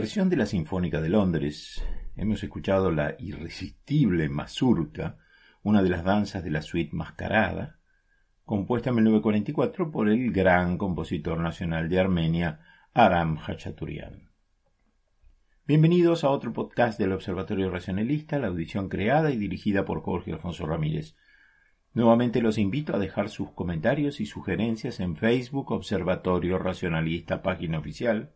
Versión de la Sinfónica de Londres, hemos escuchado la irresistible mazurka, una de las danzas de la suite mascarada, compuesta en 1944 por el gran compositor nacional de Armenia, Aram Hachaturian. Bienvenidos a otro podcast del Observatorio Racionalista, la audición creada y dirigida por Jorge Alfonso Ramírez. Nuevamente los invito a dejar sus comentarios y sugerencias en Facebook Observatorio Racionalista, página oficial,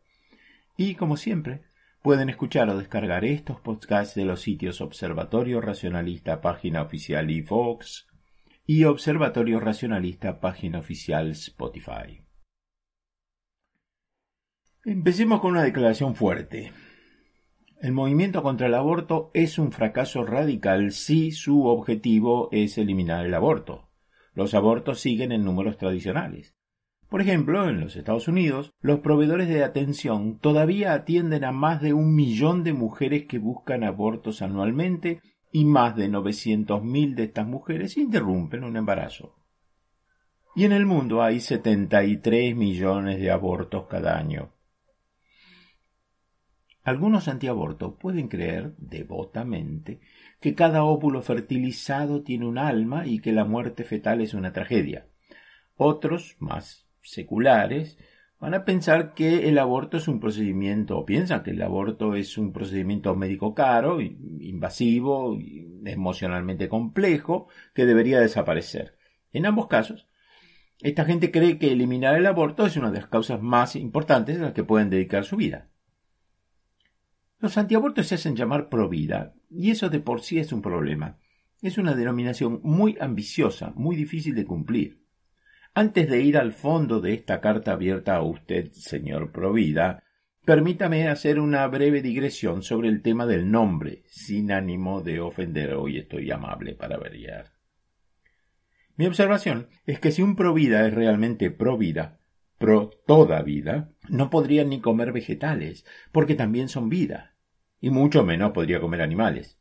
y como siempre, pueden escuchar o descargar estos podcasts de los sitios Observatorio Racionalista, página oficial y Fox, y Observatorio Racionalista, página oficial Spotify. Empecemos con una declaración fuerte. El movimiento contra el aborto es un fracaso radical si su objetivo es eliminar el aborto. Los abortos siguen en números tradicionales. Por ejemplo, en los Estados Unidos, los proveedores de atención todavía atienden a más de un millón de mujeres que buscan abortos anualmente y más de 900.000 de estas mujeres interrumpen un embarazo. Y en el mundo hay 73 millones de abortos cada año. Algunos antiabortos pueden creer devotamente que cada óvulo fertilizado tiene un alma y que la muerte fetal es una tragedia. Otros, más seculares van a pensar que el aborto es un procedimiento, o piensan que el aborto es un procedimiento médico caro, invasivo, emocionalmente complejo, que debería desaparecer. En ambos casos, esta gente cree que eliminar el aborto es una de las causas más importantes a las que pueden dedicar su vida. Los antiabortos se hacen llamar provida, y eso de por sí es un problema. Es una denominación muy ambiciosa, muy difícil de cumplir. Antes de ir al fondo de esta carta abierta a usted, señor Provida, Permítame hacer una breve digresión sobre el tema del nombre, sin ánimo de ofender, hoy estoy amable para variar. Mi observación es que si un provida es realmente pro vida, pro toda vida, no podría ni comer vegetales, porque también son vida, y mucho menos podría comer animales.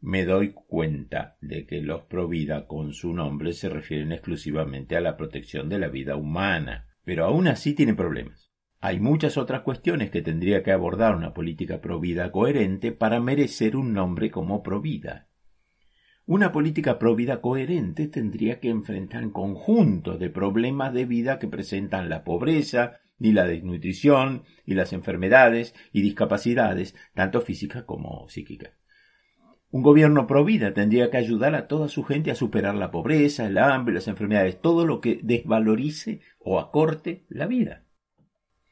Me doy cuenta de que los pro vida con su nombre se refieren exclusivamente a la protección de la vida humana, pero aún así tienen problemas. Hay muchas otras cuestiones que tendría que abordar una política provida coherente para merecer un nombre como provida. Una política provida coherente tendría que enfrentar un conjunto de problemas de vida que presentan la pobreza, y la desnutrición, y las enfermedades y discapacidades, tanto físicas como psíquicas. Un gobierno provida tendría que ayudar a toda su gente a superar la pobreza, el hambre, las enfermedades, todo lo que desvalorice o acorte la vida.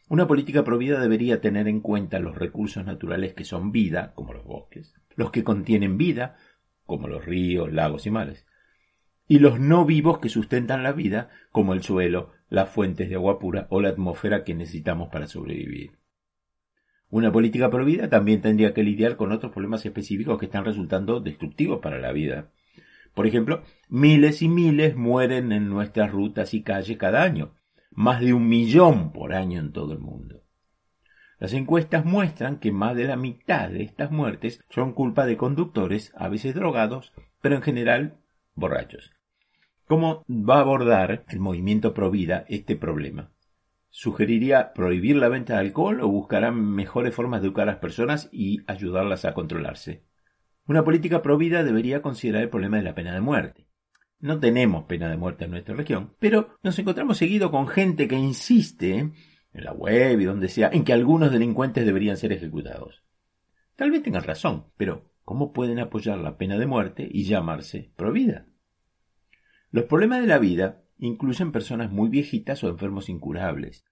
Una política provida debería tener en cuenta los recursos naturales que son vida, como los bosques, los que contienen vida, como los ríos, lagos y mares, y los no vivos que sustentan la vida, como el suelo, las fuentes de agua pura o la atmósfera que necesitamos para sobrevivir. Una política provida también tendría que lidiar con otros problemas específicos que están resultando destructivos para la vida. Por ejemplo, miles y miles mueren en nuestras rutas y calles cada año, más de un millón por año en todo el mundo. Las encuestas muestran que más de la mitad de estas muertes son culpa de conductores, a veces drogados, pero en general borrachos. ¿Cómo va a abordar el movimiento Provida este problema? ¿Sugeriría prohibir la venta de alcohol o buscará mejores formas de educar a las personas y ayudarlas a controlarse? Una política provida debería considerar el problema de la pena de muerte. No tenemos pena de muerte en nuestra región, pero nos encontramos seguido con gente que insiste, en la web y donde sea, en que algunos delincuentes deberían ser ejecutados. Tal vez tengan razón, pero ¿cómo pueden apoyar la pena de muerte y llamarse provida? Los problemas de la vida incluyen personas muy viejitas o enfermos incurables.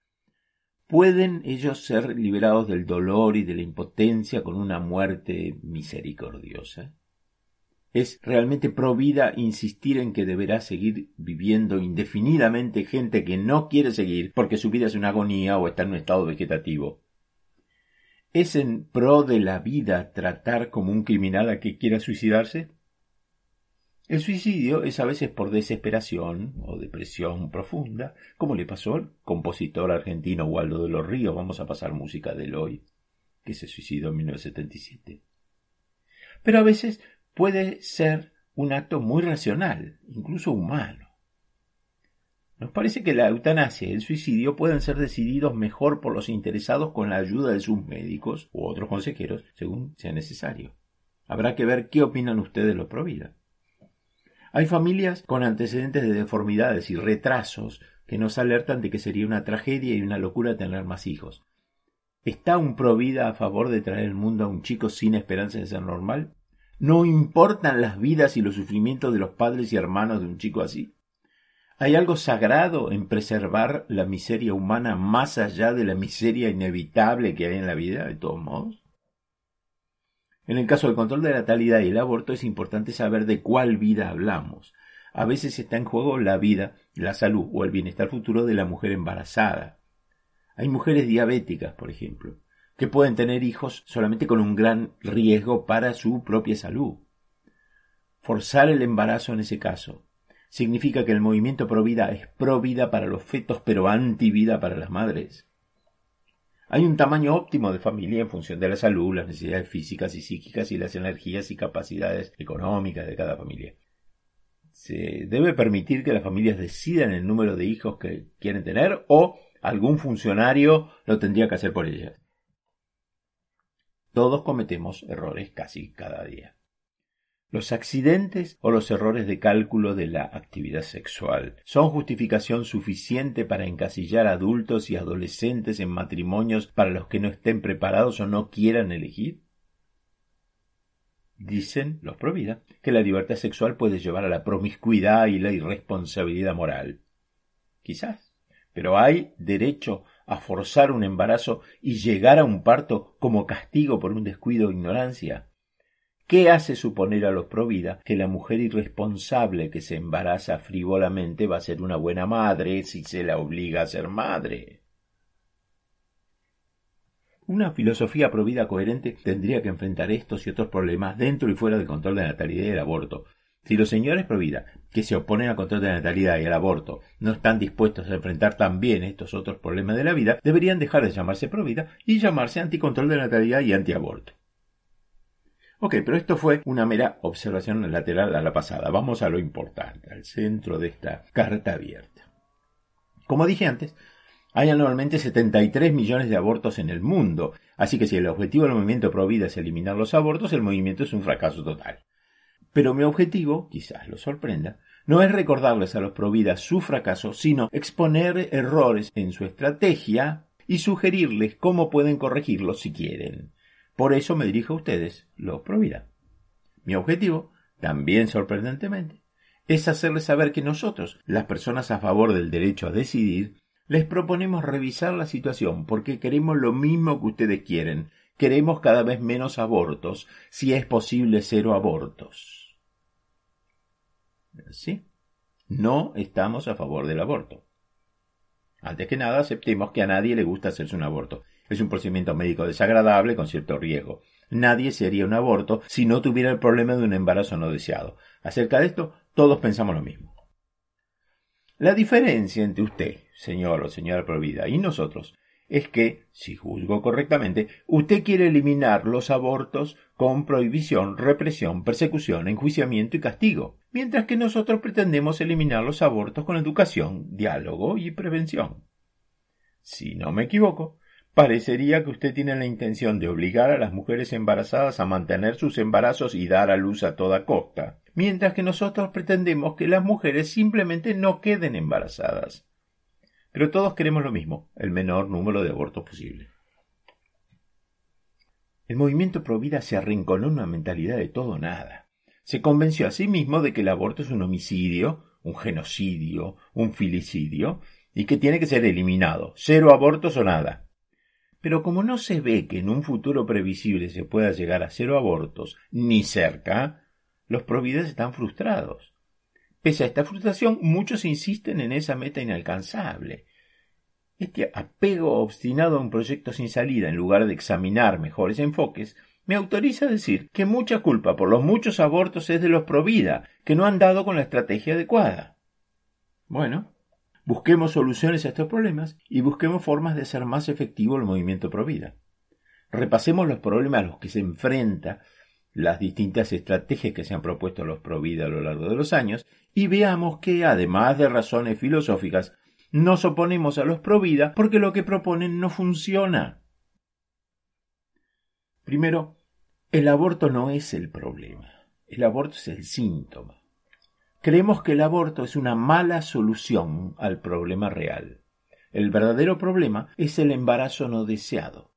¿Pueden ellos ser liberados del dolor y de la impotencia con una muerte misericordiosa? Es realmente provida insistir en que deberá seguir viviendo indefinidamente gente que no quiere seguir porque su vida es una agonía o está en un estado vegetativo. ¿Es en pro de la vida tratar como un criminal a que quiera suicidarse? El suicidio es a veces por desesperación o depresión profunda, como le pasó al compositor argentino Waldo de los Ríos, vamos a pasar música de hoy, que se suicidó en 1977. Pero a veces puede ser un acto muy racional, incluso humano. Nos parece que la eutanasia y el suicidio pueden ser decididos mejor por los interesados con la ayuda de sus médicos u otros consejeros, según sea necesario. Habrá que ver qué opinan ustedes los pro vida. Hay familias con antecedentes de deformidades y retrasos que nos alertan de que sería una tragedia y una locura tener más hijos. ¿Está un pro vida a favor de traer al mundo a un chico sin esperanza de ser normal? ¿No importan las vidas y los sufrimientos de los padres y hermanos de un chico así? ¿Hay algo sagrado en preservar la miseria humana más allá de la miseria inevitable que hay en la vida, de todos modos? En el caso del control de la natalidad y el aborto es importante saber de cuál vida hablamos. A veces está en juego la vida, la salud o el bienestar futuro de la mujer embarazada. Hay mujeres diabéticas, por ejemplo, que pueden tener hijos solamente con un gran riesgo para su propia salud. Forzar el embarazo en ese caso significa que el movimiento pro vida es pro vida para los fetos pero anti vida para las madres. Hay un tamaño óptimo de familia en función de la salud, las necesidades físicas y psíquicas y las energías y capacidades económicas de cada familia. Se debe permitir que las familias decidan el número de hijos que quieren tener o algún funcionario lo tendría que hacer por ellas. Todos cometemos errores casi cada día. Los accidentes o los errores de cálculo de la actividad sexual son justificación suficiente para encasillar adultos y adolescentes en matrimonios para los que no estén preparados o no quieran elegir. Dicen los provida que la libertad sexual puede llevar a la promiscuidad y la irresponsabilidad moral. Quizás, pero hay derecho a forzar un embarazo y llegar a un parto como castigo por un descuido o ignorancia? ¿Qué hace suponer a los provida que la mujer irresponsable que se embaraza frívolamente va a ser una buena madre si se la obliga a ser madre? Una filosofía provida coherente tendría que enfrentar estos y otros problemas dentro y fuera del control de la natalidad y del aborto. Si los señores provida, que se oponen al control de la natalidad y al aborto, no están dispuestos a enfrentar también estos otros problemas de la vida, deberían dejar de llamarse provida y llamarse anticontrol de la natalidad y antiaborto. Ok, pero esto fue una mera observación lateral a la pasada. Vamos a lo importante, al centro de esta carta abierta. Como dije antes, hay anualmente 73 millones de abortos en el mundo, así que si el objetivo del movimiento pro vida es eliminar los abortos, el movimiento es un fracaso total. Pero mi objetivo, quizás lo sorprenda, no es recordarles a los pro vida su fracaso, sino exponer errores en su estrategia y sugerirles cómo pueden corregirlos si quieren. Por eso me dirijo a ustedes, los pro vida. Mi objetivo, también sorprendentemente, es hacerles saber que nosotros, las personas a favor del derecho a decidir, les proponemos revisar la situación porque queremos lo mismo que ustedes quieren. Queremos cada vez menos abortos, si es posible cero abortos. ¿Sí? No estamos a favor del aborto. Antes que nada, aceptemos que a nadie le gusta hacerse un aborto. Es un procedimiento médico desagradable con cierto riesgo. Nadie se haría un aborto si no tuviera el problema de un embarazo no deseado. Acerca de esto, todos pensamos lo mismo. La diferencia entre usted, señor o señora Provida, y nosotros es que, si juzgo correctamente, usted quiere eliminar los abortos con prohibición, represión, persecución, enjuiciamiento y castigo, mientras que nosotros pretendemos eliminar los abortos con educación, diálogo y prevención. Si no me equivoco, parecería que usted tiene la intención de obligar a las mujeres embarazadas a mantener sus embarazos y dar a luz a toda costa, mientras que nosotros pretendemos que las mujeres simplemente no queden embarazadas. Pero todos queremos lo mismo, el menor número de abortos posible. El movimiento pro vida se arrinconó en una mentalidad de todo o nada. Se convenció a sí mismo de que el aborto es un homicidio, un genocidio, un filicidio, y que tiene que ser eliminado, cero abortos o nada. Pero como no se ve que en un futuro previsible se pueda llegar a cero abortos, ni cerca, los providas están frustrados. Pese a esta frustración, muchos insisten en esa meta inalcanzable. Este apego obstinado a un proyecto sin salida en lugar de examinar mejores enfoques me autoriza a decir que mucha culpa por los muchos abortos es de los provida, que no han dado con la estrategia adecuada. Bueno, busquemos soluciones a estos problemas y busquemos formas de hacer más efectivo el movimiento provida. Repasemos los problemas a los que se enfrenta las distintas estrategias que se han propuesto los Provida a lo largo de los años y veamos que, además de razones filosóficas, nos oponemos a los Provida porque lo que proponen no funciona. Primero, el aborto no es el problema, el aborto es el síntoma. Creemos que el aborto es una mala solución al problema real. El verdadero problema es el embarazo no deseado.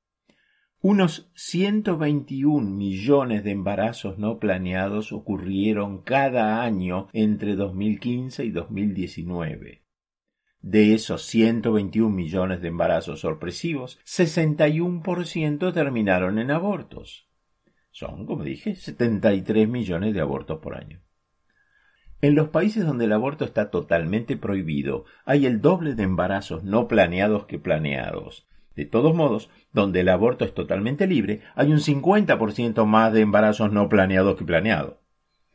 Unos 121 millones de embarazos no planeados ocurrieron cada año entre 2015 y 2019. De esos 121 millones de embarazos sorpresivos, 61% terminaron en abortos. Son, como dije, 73 millones de abortos por año. En los países donde el aborto está totalmente prohibido, hay el doble de embarazos no planeados que planeados, de todos modos, donde el aborto es totalmente libre, hay un 50% más de embarazos no planeados que planeados.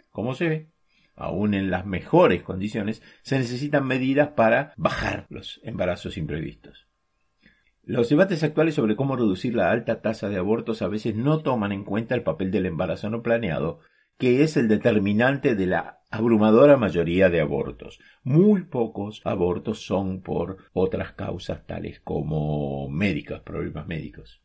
Como se ve, aún en las mejores condiciones, se necesitan medidas para bajar los embarazos imprevistos. Los debates actuales sobre cómo reducir la alta tasa de abortos a veces no toman en cuenta el papel del embarazo no planeado, que es el determinante de la abrumadora mayoría de abortos. Muy pocos abortos son por otras causas tales como médicas, problemas médicos.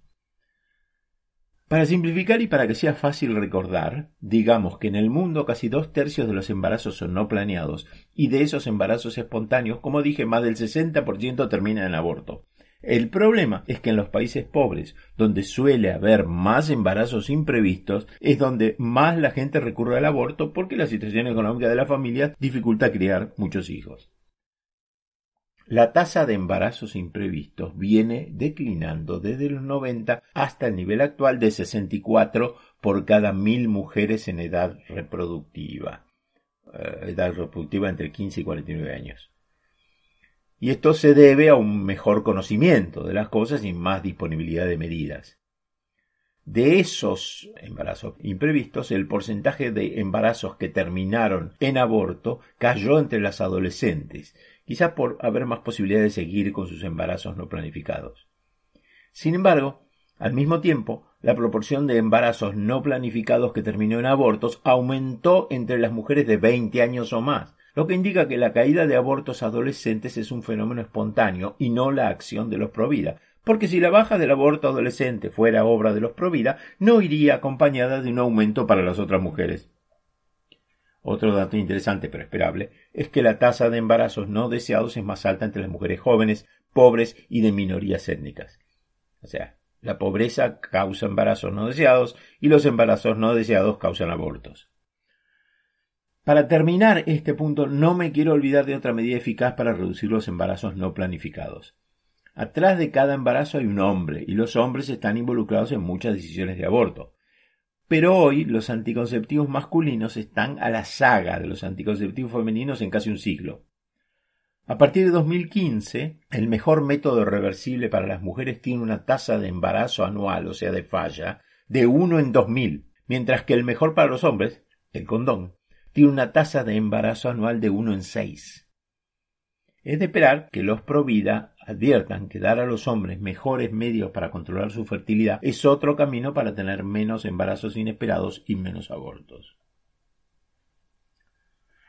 Para simplificar y para que sea fácil recordar, digamos que en el mundo casi dos tercios de los embarazos son no planeados y de esos embarazos espontáneos, como dije, más del 60% terminan en aborto. El problema es que en los países pobres, donde suele haber más embarazos imprevistos, es donde más la gente recurre al aborto porque la situación económica de la familia dificulta criar muchos hijos. La tasa de embarazos imprevistos viene declinando desde los 90 hasta el nivel actual de 64 por cada mil mujeres en edad reproductiva. Eh, edad reproductiva entre 15 y 49 años. Y esto se debe a un mejor conocimiento de las cosas y más disponibilidad de medidas. de esos embarazos imprevistos, el porcentaje de embarazos que terminaron en aborto cayó entre las adolescentes, quizás por haber más posibilidad de seguir con sus embarazos no planificados. Sin embargo, al mismo tiempo, la proporción de embarazos no planificados que terminó en abortos aumentó entre las mujeres de 20 años o más, lo que indica que la caída de abortos adolescentes es un fenómeno espontáneo y no la acción de los provida, porque si la baja del aborto adolescente fuera obra de los Provida, no iría acompañada de un aumento para las otras mujeres. Otro dato interesante pero esperable es que la tasa de embarazos no deseados es más alta entre las mujeres jóvenes, pobres y de minorías étnicas. O sea, la pobreza causa embarazos no deseados y los embarazos no deseados causan abortos. Para terminar este punto, no me quiero olvidar de otra medida eficaz para reducir los embarazos no planificados. Atrás de cada embarazo hay un hombre, y los hombres están involucrados en muchas decisiones de aborto. Pero hoy los anticonceptivos masculinos están a la saga de los anticonceptivos femeninos en casi un siglo. A partir de 2015, el mejor método reversible para las mujeres tiene una tasa de embarazo anual, o sea, de falla, de 1 en 2000, mientras que el mejor para los hombres, el condón, tiene una tasa de embarazo anual de 1 en 6. Es de esperar que los Provida adviertan que dar a los hombres mejores medios para controlar su fertilidad es otro camino para tener menos embarazos inesperados y menos abortos.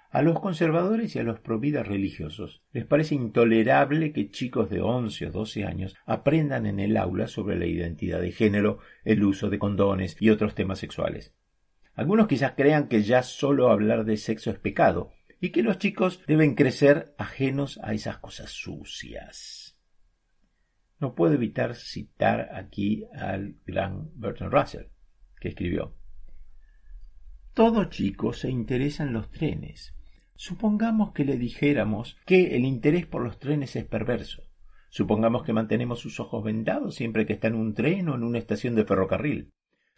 A los conservadores y a los providas religiosos les parece intolerable que chicos de once o doce años aprendan en el aula sobre la identidad de género, el uso de condones y otros temas sexuales. Algunos quizás crean que ya solo hablar de sexo es pecado, y que los chicos deben crecer ajenos a esas cosas sucias. No puedo evitar citar aquí al gran Bertrand Russell, que escribió Todo chico se interesa en los trenes. Supongamos que le dijéramos que el interés por los trenes es perverso. Supongamos que mantenemos sus ojos vendados siempre que está en un tren o en una estación de ferrocarril.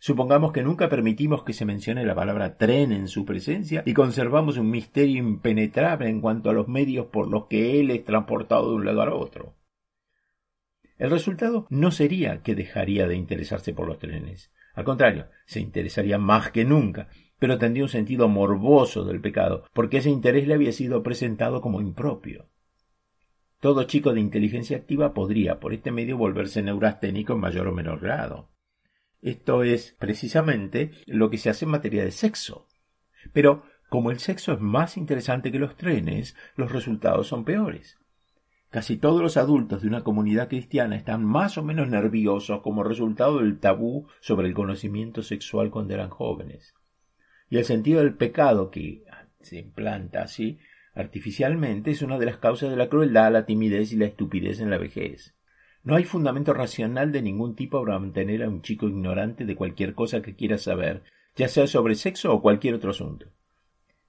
Supongamos que nunca permitimos que se mencione la palabra tren en su presencia y conservamos un misterio impenetrable en cuanto a los medios por los que él es transportado de un lado a otro. El resultado no sería que dejaría de interesarse por los trenes. Al contrario, se interesaría más que nunca, pero tendría un sentido morboso del pecado, porque ese interés le había sido presentado como impropio. Todo chico de inteligencia activa podría, por este medio, volverse neurasténico en mayor o menor grado. Esto es precisamente lo que se hace en materia de sexo. Pero como el sexo es más interesante que los trenes, los resultados son peores. Casi todos los adultos de una comunidad cristiana están más o menos nerviosos como resultado del tabú sobre el conocimiento sexual cuando eran jóvenes. Y el sentido del pecado que se implanta así artificialmente es una de las causas de la crueldad, la timidez y la estupidez en la vejez. No hay fundamento racional de ningún tipo para mantener a un chico ignorante de cualquier cosa que quiera saber, ya sea sobre sexo o cualquier otro asunto.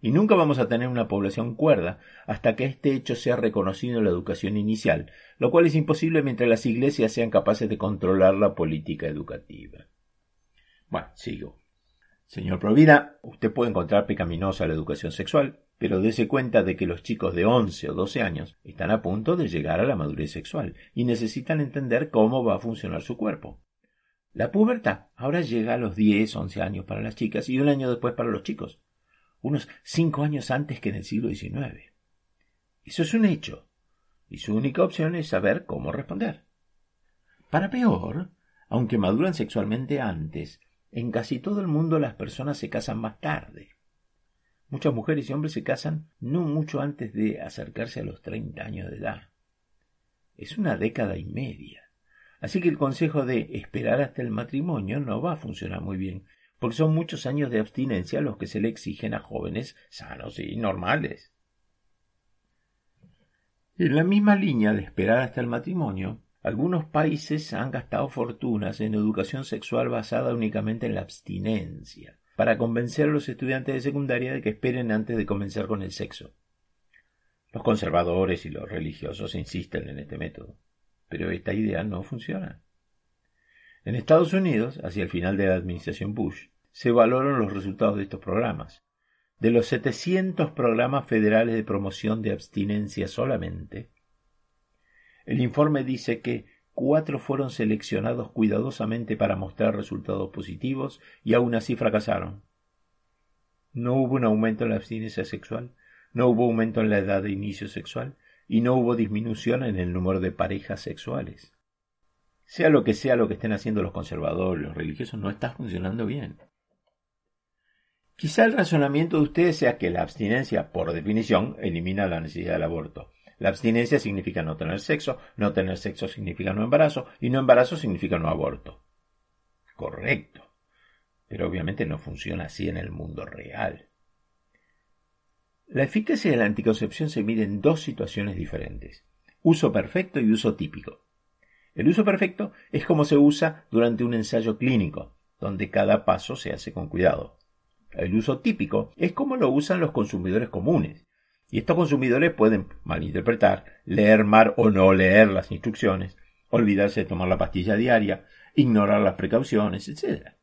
Y nunca vamos a tener una población cuerda hasta que este hecho sea reconocido en la educación inicial, lo cual es imposible mientras las iglesias sean capaces de controlar la política educativa. Bueno, sigo. Señor Provida, usted puede encontrar pecaminosa la educación sexual, pero dése cuenta de que los chicos de once o doce años están a punto de llegar a la madurez sexual y necesitan entender cómo va a funcionar su cuerpo. La pubertad ahora llega a los diez, once años para las chicas y un año después para los chicos, unos cinco años antes que en el siglo XIX. Eso es un hecho, y su única opción es saber cómo responder. Para peor, aunque maduran sexualmente antes, en casi todo el mundo las personas se casan más tarde. Muchas mujeres y hombres se casan no mucho antes de acercarse a los treinta años de edad. Es una década y media. Así que el consejo de esperar hasta el matrimonio no va a funcionar muy bien, porque son muchos años de abstinencia los que se le exigen a jóvenes sanos y normales. En la misma línea de esperar hasta el matrimonio, algunos países han gastado fortunas en educación sexual basada únicamente en la abstinencia para convencer a los estudiantes de secundaria de que esperen antes de comenzar con el sexo. Los conservadores y los religiosos insisten en este método, pero esta idea no funciona. En Estados Unidos, hacia el final de la administración Bush, se valoran los resultados de estos programas. De los 700 programas federales de promoción de abstinencia solamente, el informe dice que cuatro fueron seleccionados cuidadosamente para mostrar resultados positivos y aún así fracasaron. No hubo un aumento en la abstinencia sexual, no hubo aumento en la edad de inicio sexual y no hubo disminución en el número de parejas sexuales. Sea lo que sea lo que estén haciendo los conservadores, los religiosos, no está funcionando bien. Quizá el razonamiento de ustedes sea que la abstinencia, por definición, elimina la necesidad del aborto. La abstinencia significa no tener sexo, no tener sexo significa no embarazo, y no embarazo significa no aborto. Correcto. Pero obviamente no funciona así en el mundo real. La eficacia de la anticoncepción se mide en dos situaciones diferentes, uso perfecto y uso típico. El uso perfecto es como se usa durante un ensayo clínico, donde cada paso se hace con cuidado. El uso típico es como lo usan los consumidores comunes, y estos consumidores pueden malinterpretar, leer mal o no leer las instrucciones, olvidarse de tomar la pastilla diaria, ignorar las precauciones, etc.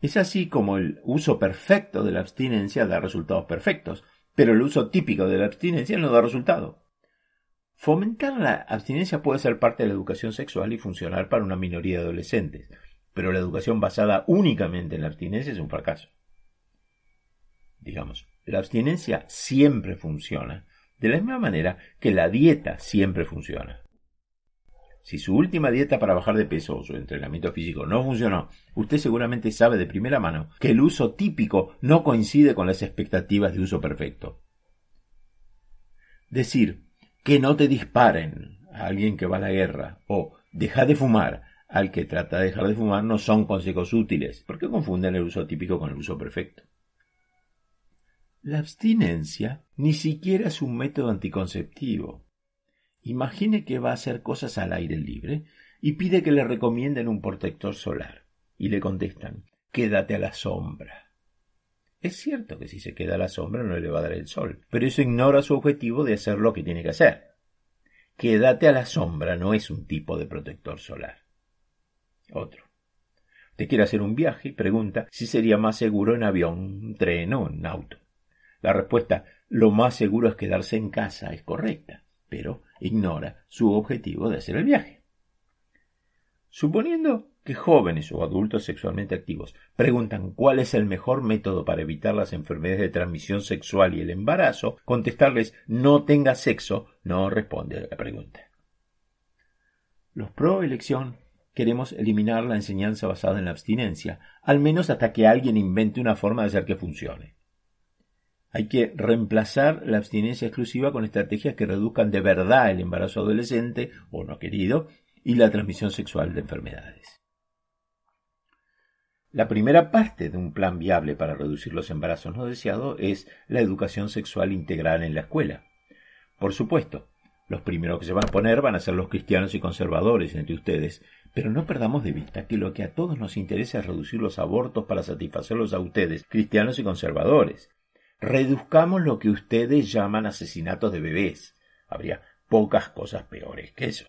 Es así como el uso perfecto de la abstinencia da resultados perfectos, pero el uso típico de la abstinencia no da resultado. Fomentar la abstinencia puede ser parte de la educación sexual y funcionar para una minoría de adolescentes, pero la educación basada únicamente en la abstinencia es un fracaso. Digamos, la abstinencia siempre funciona, de la misma manera que la dieta siempre funciona. Si su última dieta para bajar de peso o su entrenamiento físico no funcionó, usted seguramente sabe de primera mano que el uso típico no coincide con las expectativas de uso perfecto. Decir que no te disparen a alguien que va a la guerra o deja de fumar al que trata de dejar de fumar no son consejos útiles, porque confunden el uso típico con el uso perfecto. La abstinencia ni siquiera es un método anticonceptivo. Imagine que va a hacer cosas al aire libre y pide que le recomienden un protector solar. Y le contestan, quédate a la sombra. Es cierto que si se queda a la sombra no le va a dar el sol, pero eso ignora su objetivo de hacer lo que tiene que hacer. Quédate a la sombra no es un tipo de protector solar. Otro. Te quiere hacer un viaje y pregunta si sería más seguro en avión, tren o en auto. La respuesta lo más seguro es quedarse en casa es correcta pero ignora su objetivo de hacer el viaje. Suponiendo que jóvenes o adultos sexualmente activos preguntan cuál es el mejor método para evitar las enfermedades de transmisión sexual y el embarazo, contestarles no tenga sexo no responde a la pregunta. Los pro elección queremos eliminar la enseñanza basada en la abstinencia, al menos hasta que alguien invente una forma de hacer que funcione. Hay que reemplazar la abstinencia exclusiva con estrategias que reduzcan de verdad el embarazo adolescente o no querido y la transmisión sexual de enfermedades. La primera parte de un plan viable para reducir los embarazos no deseados es la educación sexual integral en la escuela. Por supuesto, los primeros que se van a poner van a ser los cristianos y conservadores entre ustedes, pero no perdamos de vista que lo que a todos nos interesa es reducir los abortos para satisfacerlos a ustedes, cristianos y conservadores. Reduzcamos lo que ustedes llaman asesinatos de bebés. Habría pocas cosas peores que eso.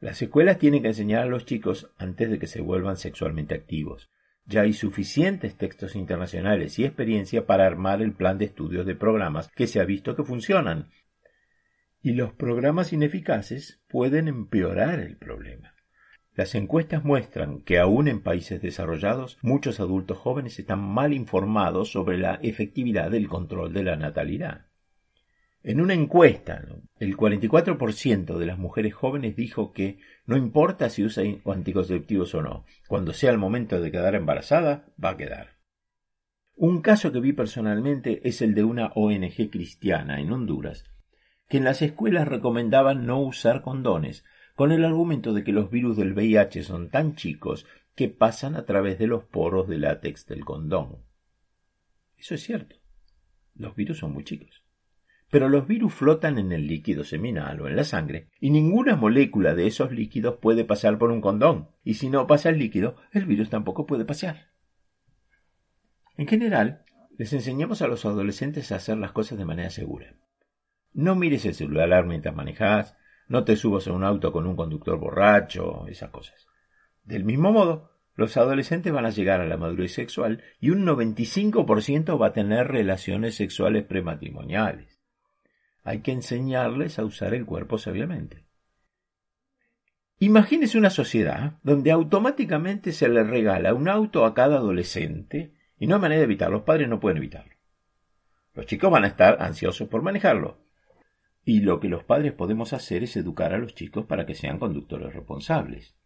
Las escuelas tienen que enseñar a los chicos antes de que se vuelvan sexualmente activos. Ya hay suficientes textos internacionales y experiencia para armar el plan de estudios de programas que se ha visto que funcionan. Y los programas ineficaces pueden empeorar el problema. Las encuestas muestran que aún en países desarrollados muchos adultos jóvenes están mal informados sobre la efectividad del control de la natalidad. En una encuesta, el 44% de las mujeres jóvenes dijo que no importa si usa anticonceptivos o no, cuando sea el momento de quedar embarazada, va a quedar. Un caso que vi personalmente es el de una ONG cristiana en Honduras, que en las escuelas recomendaban no usar condones con el argumento de que los virus del VIH son tan chicos que pasan a través de los poros de látex del condón. Eso es cierto. Los virus son muy chicos. Pero los virus flotan en el líquido seminal o en la sangre, y ninguna molécula de esos líquidos puede pasar por un condón, y si no pasa el líquido, el virus tampoco puede pasar. En general, les enseñamos a los adolescentes a hacer las cosas de manera segura. No mires el celular mientras manejas, no te subas a un auto con un conductor borracho, esas cosas. Del mismo modo, los adolescentes van a llegar a la madurez sexual y un 95% va a tener relaciones sexuales prematrimoniales. Hay que enseñarles a usar el cuerpo sabiamente. Imagínese una sociedad donde automáticamente se le regala un auto a cada adolescente y no hay manera de evitarlo, los padres no pueden evitarlo. Los chicos van a estar ansiosos por manejarlo. Y lo que los padres podemos hacer es educar a los chicos para que sean conductores responsables.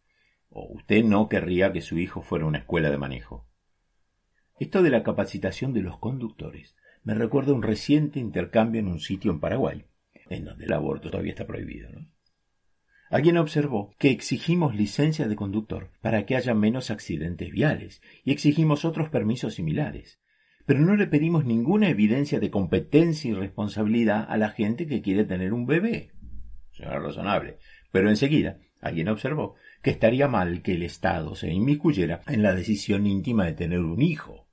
O usted no querría que su hijo fuera una escuela de manejo. Esto de la capacitación de los conductores me recuerda un reciente intercambio en un sitio en Paraguay, en donde el aborto todavía está prohibido. Alguien observó que exigimos licencia de conductor para que haya menos accidentes viales y exigimos otros permisos similares, pero no le pedimos ninguna evidencia de competencia y responsabilidad a la gente que quiere tener un bebé. Será razonable. Pero enseguida alguien observó que estaría mal que el Estado se inmiscuyera en la decisión íntima de tener un hijo,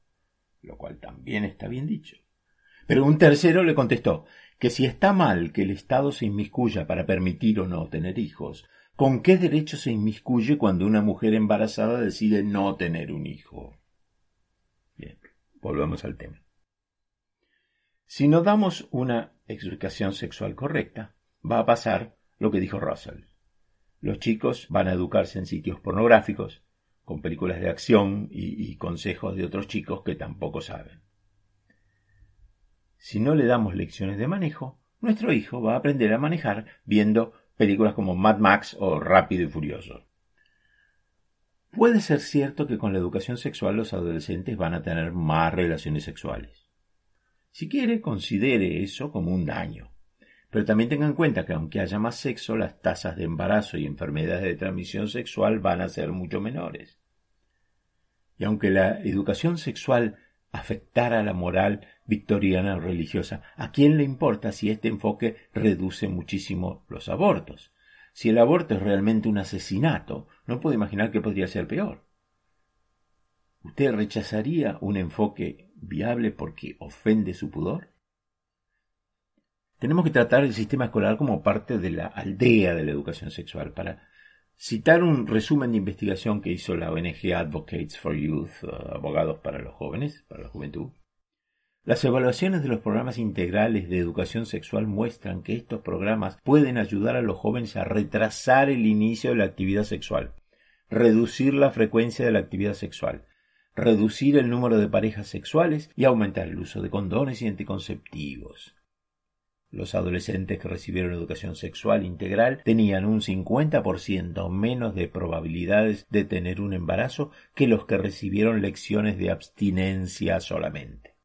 lo cual también está bien dicho. Pero un tercero le contestó que si está mal que el Estado se inmiscuya para permitir o no tener hijos, ¿con qué derecho se inmiscuye cuando una mujer embarazada decide no tener un hijo? Volvamos al tema. Si no damos una explicación sexual correcta, va a pasar lo que dijo Russell. Los chicos van a educarse en sitios pornográficos, con películas de acción y, y consejos de otros chicos que tampoco saben. Si no le damos lecciones de manejo, nuestro hijo va a aprender a manejar viendo películas como Mad Max o Rápido y Furioso. Puede ser cierto que con la educación sexual los adolescentes van a tener más relaciones sexuales. Si quiere, considere eso como un daño. Pero también tenga en cuenta que aunque haya más sexo, las tasas de embarazo y enfermedades de transmisión sexual van a ser mucho menores. Y aunque la educación sexual afectara la moral victoriana o religiosa. ¿A quién le importa si este enfoque reduce muchísimo los abortos? Si el aborto es realmente un asesinato, no puedo imaginar que podría ser peor. ¿Usted rechazaría un enfoque viable porque ofende su pudor? Tenemos que tratar el sistema escolar como parte de la aldea de la educación sexual. Para citar un resumen de investigación que hizo la ONG Advocates for Youth, uh, abogados para los jóvenes, para la juventud, las evaluaciones de los programas integrales de educación sexual muestran que estos programas pueden ayudar a los jóvenes a retrasar el inicio de la actividad sexual, reducir la frecuencia de la actividad sexual, reducir el número de parejas sexuales y aumentar el uso de condones y anticonceptivos. Los adolescentes que recibieron educación sexual integral tenían un 50% menos de probabilidades de tener un embarazo que los que recibieron lecciones de abstinencia solamente.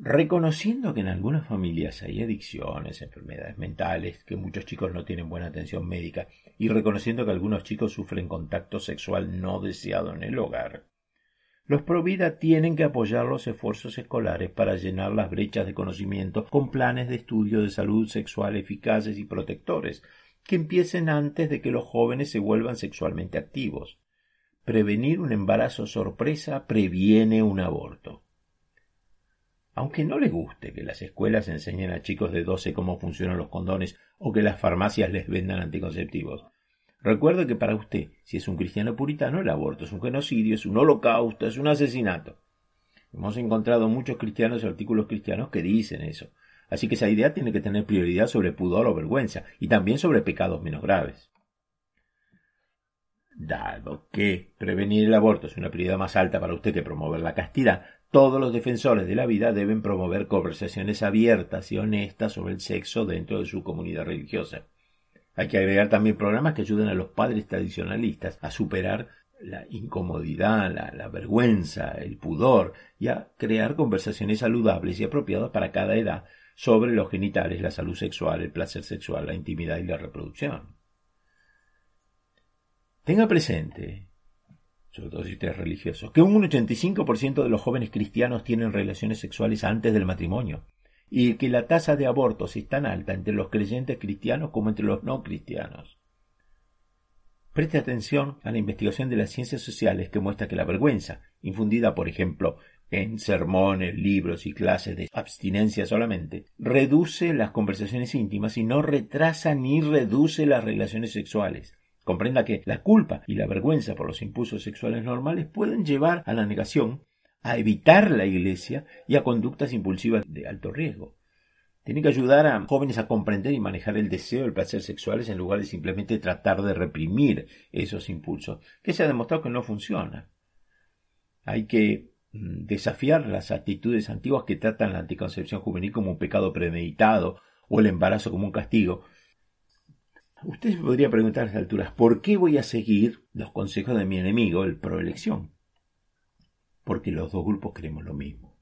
Reconociendo que en algunas familias hay adicciones, enfermedades mentales, que muchos chicos no tienen buena atención médica, y reconociendo que algunos chicos sufren contacto sexual no deseado en el hogar, los Provida tienen que apoyar los esfuerzos escolares para llenar las brechas de conocimiento con planes de estudio de salud sexual eficaces y protectores, que empiecen antes de que los jóvenes se vuelvan sexualmente activos. Prevenir un embarazo sorpresa previene un aborto. Aunque no le guste que las escuelas enseñen a chicos de 12 cómo funcionan los condones o que las farmacias les vendan anticonceptivos, recuerde que para usted, si es un cristiano puritano, el aborto es un genocidio, es un holocausto, es un asesinato. Hemos encontrado muchos cristianos y artículos cristianos que dicen eso. Así que esa idea tiene que tener prioridad sobre pudor o vergüenza, y también sobre pecados menos graves. Dado que prevenir el aborto es una prioridad más alta para usted que promover la castidad, todos los defensores de la vida deben promover conversaciones abiertas y honestas sobre el sexo dentro de su comunidad religiosa. Hay que agregar también programas que ayuden a los padres tradicionalistas a superar la incomodidad, la, vergüenza, el pudor y a crear conversaciones saludables y apropiadas para cada edad sobre los genitales, la salud sexual, el placer sexual, la intimidad y la reproducción. Tenga presente sobre todo si usted es que un 85% de los jóvenes cristianos tienen relaciones sexuales antes del matrimonio y que la tasa de abortos es tan alta entre los creyentes cristianos como entre los no cristianos. Preste atención a la investigación de las ciencias sociales que muestra que la vergüenza, infundida por ejemplo en sermones, libros y clases de abstinencia solamente, reduce las conversaciones íntimas y no retrasa ni reduce las relaciones sexuales. Comprenda que la culpa y la vergüenza por los impulsos sexuales normales pueden llevar a la negación, a evitar la iglesia y a conductas impulsivas de alto riesgo. Tiene que ayudar a jóvenes a comprender y manejar el deseo el placer sexuales en lugar de simplemente tratar de reprimir esos impulsos, que se ha demostrado que no funciona. Hay que mm, desafiar las actitudes antiguas que tratan la anticoncepción juvenil como un pecado premeditado o el embarazo como un castigo. Usted podría preguntar a estas alturas, ¿por qué voy a seguir los consejos de mi enemigo, el proelección? Porque los dos grupos queremos lo mismo.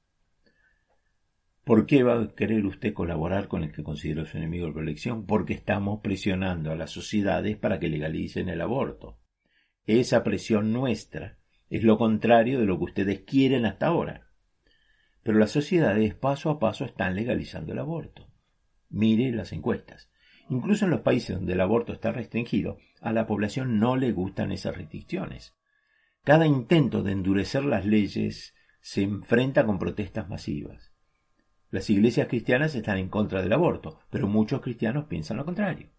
¿Por qué va a querer usted colaborar con el que considera su enemigo la elección? Porque estamos presionando a las sociedades para que legalicen el aborto. Esa presión nuestra es lo contrario de lo que ustedes quieren hasta ahora. Pero las sociedades paso a paso están legalizando el aborto. Mire las encuestas. Incluso en los países donde el aborto está restringido, a la población no le gustan esas restricciones. Cada intento de endurecer las leyes se enfrenta con protestas masivas. Las iglesias cristianas están en contra del aborto, pero muchos cristianos piensan lo contrario.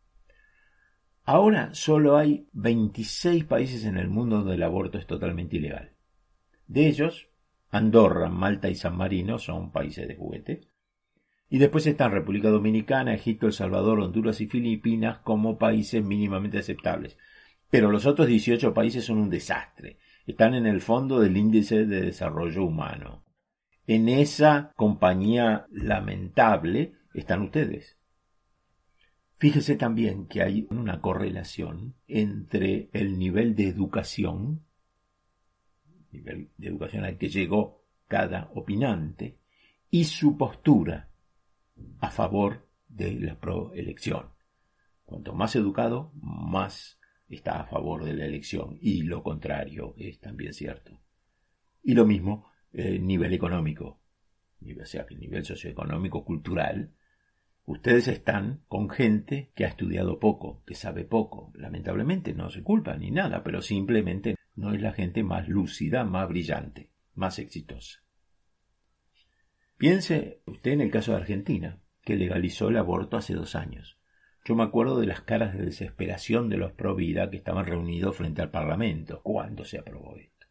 Ahora solo hay 26 países en el mundo donde el aborto es totalmente ilegal. De ellos, Andorra, Malta y San Marino son países de juguete. Y después están República Dominicana, Egipto, El Salvador, Honduras y Filipinas como países mínimamente aceptables. Pero los otros 18 países son un desastre. Están en el fondo del índice de desarrollo humano. En esa compañía lamentable están ustedes. Fíjese también que hay una correlación entre el nivel de educación, nivel de educación al que llegó cada opinante, y su postura a favor de la proelección. Cuanto más educado, más está a favor de la elección, y lo contrario es también cierto. Y lo mismo eh, nivel económico, o sea, nivel socioeconómico, cultural, ustedes están con gente que ha estudiado poco, que sabe poco. Lamentablemente no se culpa ni nada, pero simplemente no es la gente más lúcida, más brillante, más exitosa. Piense usted en el caso de Argentina, que legalizó el aborto hace dos años. Yo me acuerdo de las caras de desesperación de los pro vida que estaban reunidos frente al Parlamento cuando se aprobó esto.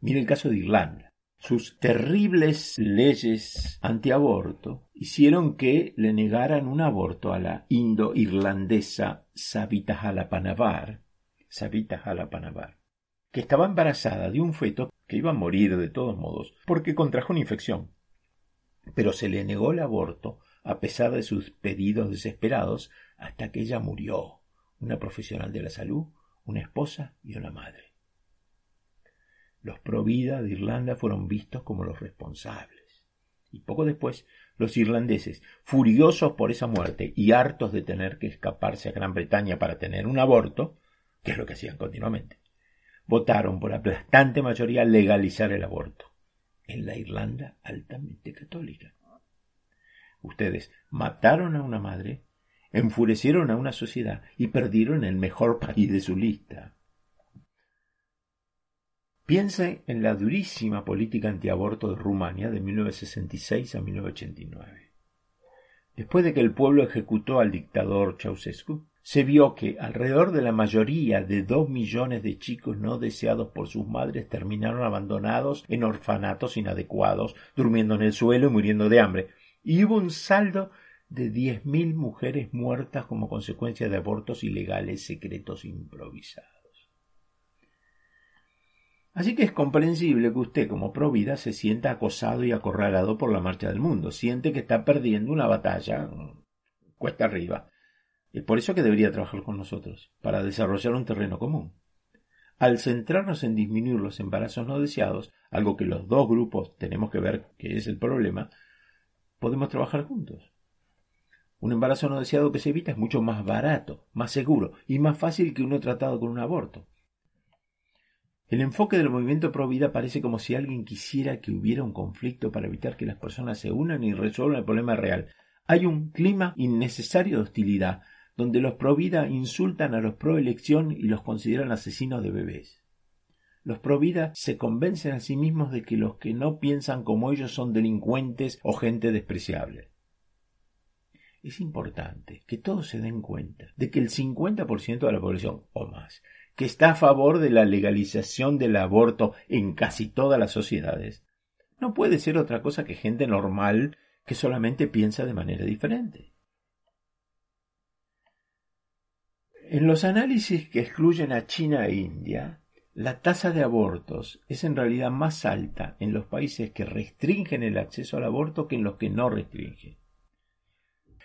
Mire el caso de Irlanda. Sus terribles leyes antiaborto hicieron que le negaran un aborto a la indo-irlandesa Savita Halapanavar, Savita Halapanavar, que estaba embarazada de un feto que iba a morir de todos modos porque contrajo una infección. Pero se le negó el aborto a pesar de sus pedidos desesperados hasta que ella murió, una profesional de la salud, una esposa y una madre. Los Provida de Irlanda fueron vistos como los responsables. Y poco después, los irlandeses, furiosos por esa muerte y hartos de tener que escaparse a Gran Bretaña para tener un aborto, que es lo que hacían continuamente, votaron por aplastante mayoría legalizar el aborto en la Irlanda altamente católica. Ustedes mataron a una madre, enfurecieron a una sociedad y perdieron el mejor país de su lista. Piense en la durísima política antiaborto de Rumania de 1966 a 1989. Después de que el pueblo ejecutó al dictador Ceausescu, se vio que alrededor de la mayoría de dos millones de chicos no deseados por sus madres terminaron abandonados en orfanatos inadecuados, durmiendo en el suelo y muriendo de hambre. Y hubo un saldo de diez mil mujeres muertas como consecuencia de abortos ilegales secretos improvisados. Así que es comprensible que usted, como provida, se sienta acosado y acorralado por la marcha del mundo. Siente que está perdiendo una batalla mm, cuesta arriba. Es por eso que debería trabajar con nosotros, para desarrollar un terreno común. Al centrarnos en disminuir los embarazos no deseados, algo que los dos grupos tenemos que ver que es el problema, podemos trabajar juntos. Un embarazo no deseado que se evita es mucho más barato, más seguro y más fácil que uno tratado con un aborto. El enfoque del movimiento pro vida parece como si alguien quisiera que hubiera un conflicto para evitar que las personas se unan y resuelvan el problema real. Hay un clima innecesario de hostilidad, donde los pro vida insultan a los pro elección y los consideran asesinos de bebés. Los pro vida se convencen a sí mismos de que los que no piensan como ellos son delincuentes o gente despreciable. Es importante que todos se den cuenta de que el 50% de la población o más que está a favor de la legalización del aborto en casi todas las sociedades, no puede ser otra cosa que gente normal que solamente piensa de manera diferente. En los análisis que excluyen a China e India, la tasa de abortos es en realidad más alta en los países que restringen el acceso al aborto que en los que no restringen.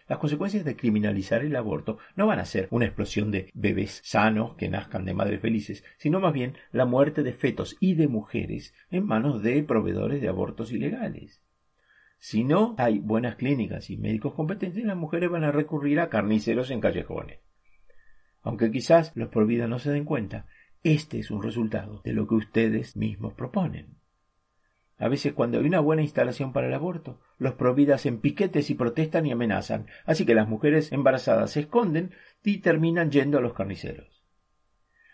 Las consecuencias de criminalizar el aborto no van a ser una explosión de bebés sanos que nazcan de madres felices, sino más bien la muerte de fetos y de mujeres en manos de proveedores de abortos ilegales. Si no hay buenas clínicas y médicos competentes, las mujeres van a recurrir a carniceros en callejones. Aunque quizás los por vida no se den cuenta, este es un resultado de lo que ustedes mismos proponen. A veces cuando hay una buena instalación para el aborto, los providas hacen piquetes y protestan y amenazan, así que las mujeres embarazadas se esconden y terminan yendo a los carniceros.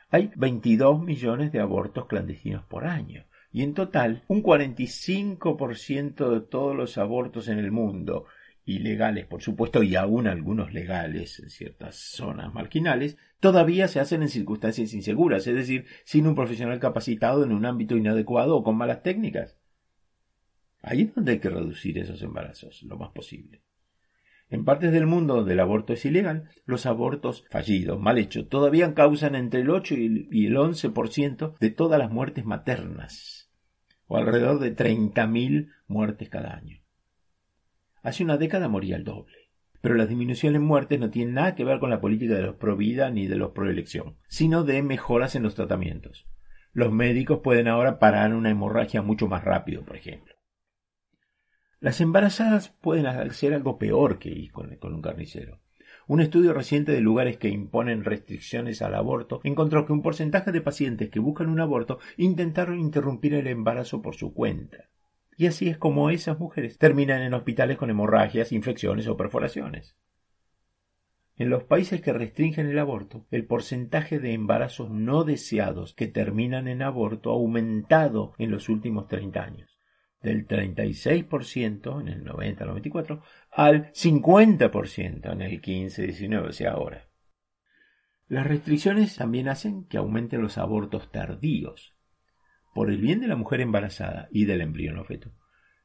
Hay 22 millones de abortos clandestinos por año, y en total un 45% de todos los abortos en el mundo, ilegales por supuesto y aún algunos legales en ciertas zonas marginales, todavía se hacen en circunstancias inseguras, es decir, sin un profesional capacitado en un ámbito inadecuado o con malas técnicas. Ahí es donde hay que reducir esos embarazos lo más posible. En partes del mundo donde el aborto es ilegal, los abortos fallidos, mal hechos, todavía causan entre el 8 y el 11% de todas las muertes maternas, o alrededor de 30.000 muertes cada año. Hace una década moría el doble. Pero las disminuciones en muertes no tienen nada que ver con la política de los pro vida ni de los pro elección, sino de mejoras en los tratamientos. Los médicos pueden ahora parar una hemorragia mucho más rápido, por ejemplo. Las embarazadas pueden hacer algo peor que ir con, un carnicero. Un estudio reciente de lugares que imponen restricciones al aborto encontró que un porcentaje de pacientes que buscan un aborto intentaron interrumpir el embarazo por su cuenta. Y así es como esas mujeres terminan en hospitales con hemorragias, infecciones o perforaciones. En los países que restringen el aborto, el porcentaje de embarazos no deseados que terminan en aborto ha aumentado en los últimos 30 años, del 36% en el 90-94 al 50% en el 15-19, o sea, ahora. Las restricciones también hacen que aumenten los abortos tardíos, por el bien de la mujer embarazada y del embrión feto.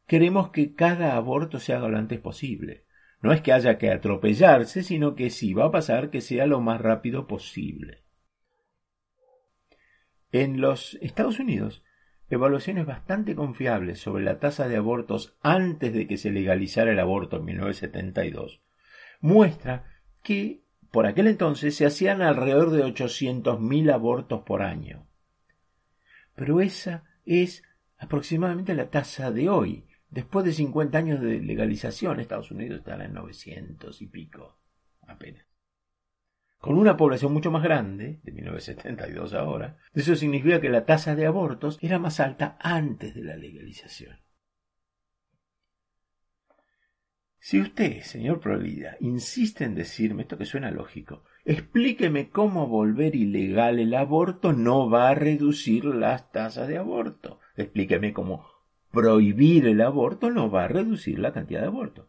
Queremos que cada aborto se haga lo antes posible. No es que haya que atropellarse, sino que si va a pasar, que sea lo más rápido posible. En los Estados Unidos, evaluaciones bastante confiables sobre la tasa de abortos antes de que se legalizara el aborto en 1972 muestra que por aquel entonces se hacían alrededor de 800.000 abortos por año pero esa es aproximadamente la tasa de hoy. Después de 50 años de legalización, Estados Unidos está en 900 y pico, apenas. Con una población mucho más grande, de 1972 ahora, eso significa que la tasa de abortos era más alta antes de la legalización. Si usted, señor Provida, insiste en decirme esto que suena lógico, explíqueme cómo volver ilegal el aborto no va a reducir las tasas de aborto. Explíqueme cómo prohibir el aborto no va a reducir la cantidad de abortos.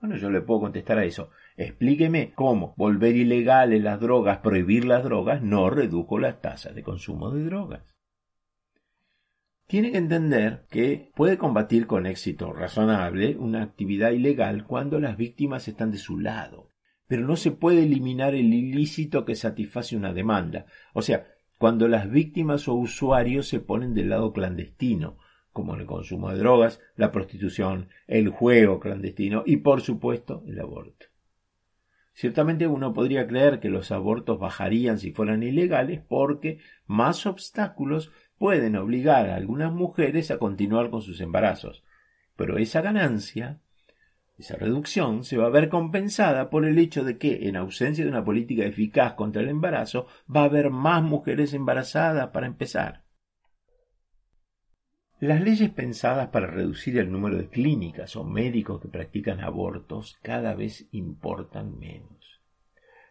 Bueno, yo le puedo contestar a eso. Explíqueme cómo volver ilegales las drogas, prohibir las drogas, no redujo las tasas de consumo de drogas tiene que entender que puede combatir con éxito razonable una actividad ilegal cuando las víctimas están de su lado, pero no se puede eliminar el ilícito que satisface una demanda, o sea, cuando las víctimas o usuarios se ponen del lado clandestino, como el consumo de drogas, la prostitución, el juego clandestino y, por supuesto, el aborto. Ciertamente uno podría creer que los abortos bajarían si fueran ilegales porque más obstáculos pueden obligar a algunas mujeres a continuar con sus embarazos, pero esa ganancia, esa reducción, se va a ver compensada por el hecho de que, en ausencia de una política eficaz contra el embarazo, va a haber más mujeres embarazadas para empezar. Las leyes pensadas para reducir el número de clínicas o médicos que practican abortos cada vez importan menos.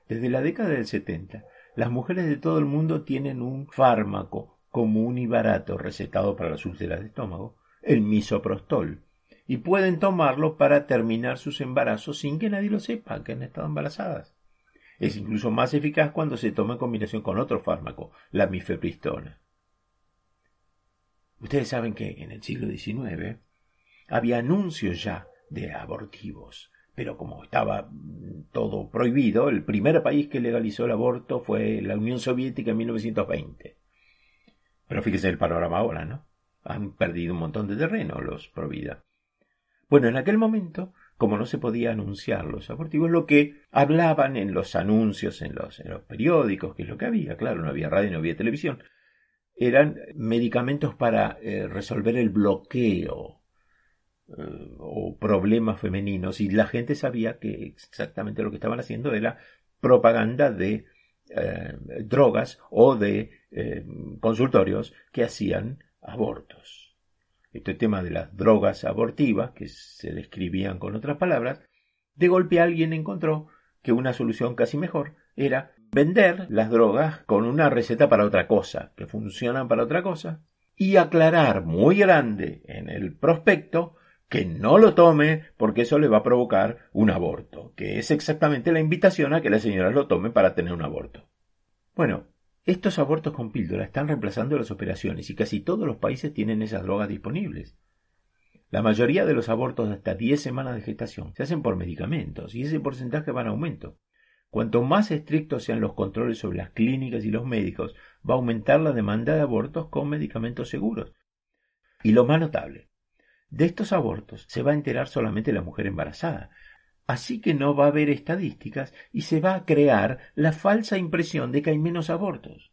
Desde la década del 70, las mujeres de todo el mundo tienen un fármaco común y barato recetado para las úlceras de estómago, el misoprostol, y pueden tomarlo para terminar sus embarazos sin que nadie lo sepa que han estado embarazadas. Es incluso más eficaz cuando se toma en combinación con otro fármaco, la mifepristona. Ustedes saben que en el siglo XIX había anuncios ya de abortivos. Pero como estaba todo prohibido, el primer país que legalizó el aborto fue la Unión Soviética en 1920. Pero fíjese el panorama ahora, ¿no? Han perdido un montón de terreno los Provida. Bueno, en aquel momento, como no se podía anunciar los abortivos, lo que hablaban en los anuncios, en los, periódicos, que es lo que había, claro, no había radio, no había televisión, eran medicamentos para eh, resolver el bloqueo eh, o problemas femeninos y la gente sabía que exactamente lo que estaban haciendo era propaganda de eh, drogas o de consultorios que hacían abortos. Este tema de las drogas abortivas, que se describían con otras palabras, de golpe alguien encontró que una solución casi mejor era vender las drogas con una receta para otra cosa, que funcionan para otra cosa, y aclarar muy grande en el prospecto que no lo tome porque eso le va a provocar un aborto, que es exactamente la invitación a que la señora lo tome para tener un aborto. Bueno, estos abortos con píldora están reemplazando las operaciones y casi todos los países tienen esas drogas disponibles. La mayoría de los abortos de hasta 10 semanas de gestación se hacen por medicamentos y ese porcentaje va en aumento. Cuanto más estrictos sean los controles sobre las clínicas y los médicos, va a aumentar la demanda de abortos con medicamentos seguros. Y lo más notable, de estos abortos se va a enterar solamente la mujer embarazada, así que no va a haber estadísticas y se va a crear la falsa impresión de que hay menos abortos.